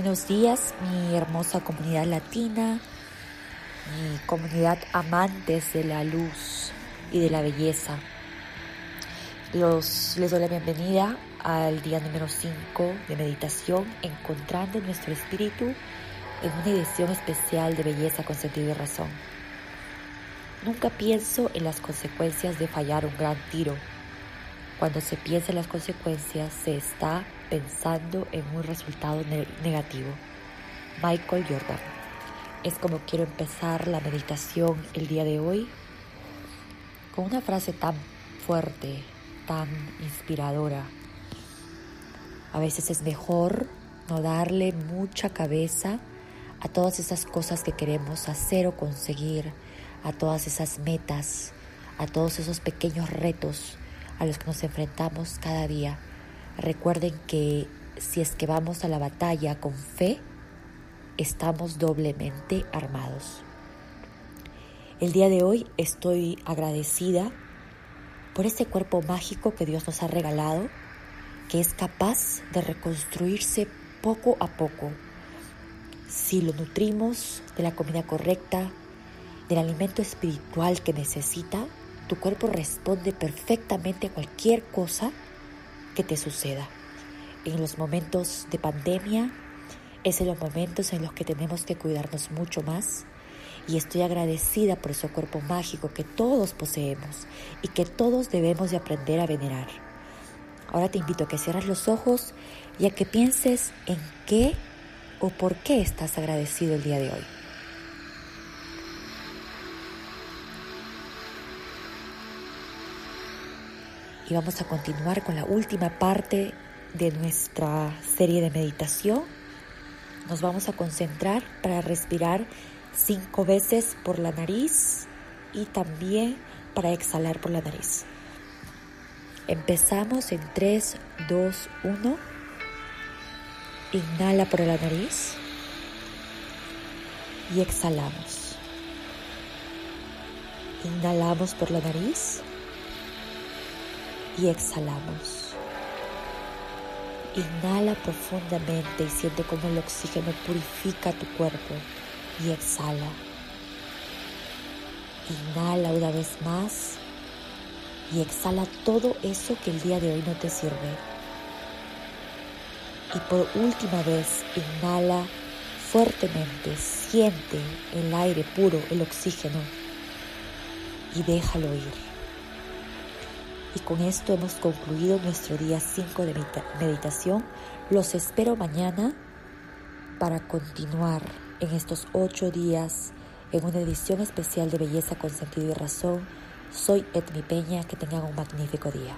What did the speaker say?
Buenos días, mi hermosa comunidad latina, mi comunidad amantes de la luz y de la belleza. Los, les doy la bienvenida al día número 5 de meditación, encontrando nuestro espíritu en una edición especial de belleza con sentido y razón. Nunca pienso en las consecuencias de fallar un gran tiro. Cuando se piensa en las consecuencias, se está pensando en un resultado negativo. Michael Jordan. Es como quiero empezar la meditación el día de hoy con una frase tan fuerte, tan inspiradora. A veces es mejor no darle mucha cabeza a todas esas cosas que queremos hacer o conseguir, a todas esas metas, a todos esos pequeños retos a los que nos enfrentamos cada día Recuerden que si es que vamos a la batalla con fe, estamos doblemente armados. El día de hoy estoy agradecida por ese cuerpo mágico que Dios nos ha regalado, que es capaz de reconstruirse poco a poco. Si lo nutrimos de la comida correcta, del alimento espiritual que necesita, tu cuerpo responde perfectamente a cualquier cosa que te suceda. En los momentos de pandemia es en los momentos en los que tenemos que cuidarnos mucho más y estoy agradecida por ese cuerpo mágico que todos poseemos y que todos debemos de aprender a venerar. Ahora te invito a que cierres los ojos y a que pienses en qué o por qué estás agradecido el día de hoy. Y vamos a continuar con la última parte de nuestra serie de meditación. Nos vamos a concentrar para respirar cinco veces por la nariz y también para exhalar por la nariz. Empezamos en 3, 2, 1. Inhala por la nariz y exhalamos. Inhalamos por la nariz y exhalamos. Inhala profundamente y siente cómo el oxígeno purifica tu cuerpo y exhala. Inhala una vez más y exhala todo eso que el día de hoy no te sirve. Y por última vez, inhala fuertemente, siente el aire puro, el oxígeno y déjalo ir. Y con esto hemos concluido nuestro día 5 de meditación. Los espero mañana para continuar en estos 8 días en una edición especial de Belleza con Sentido y Razón. Soy Edmi Peña, que tengan un magnífico día.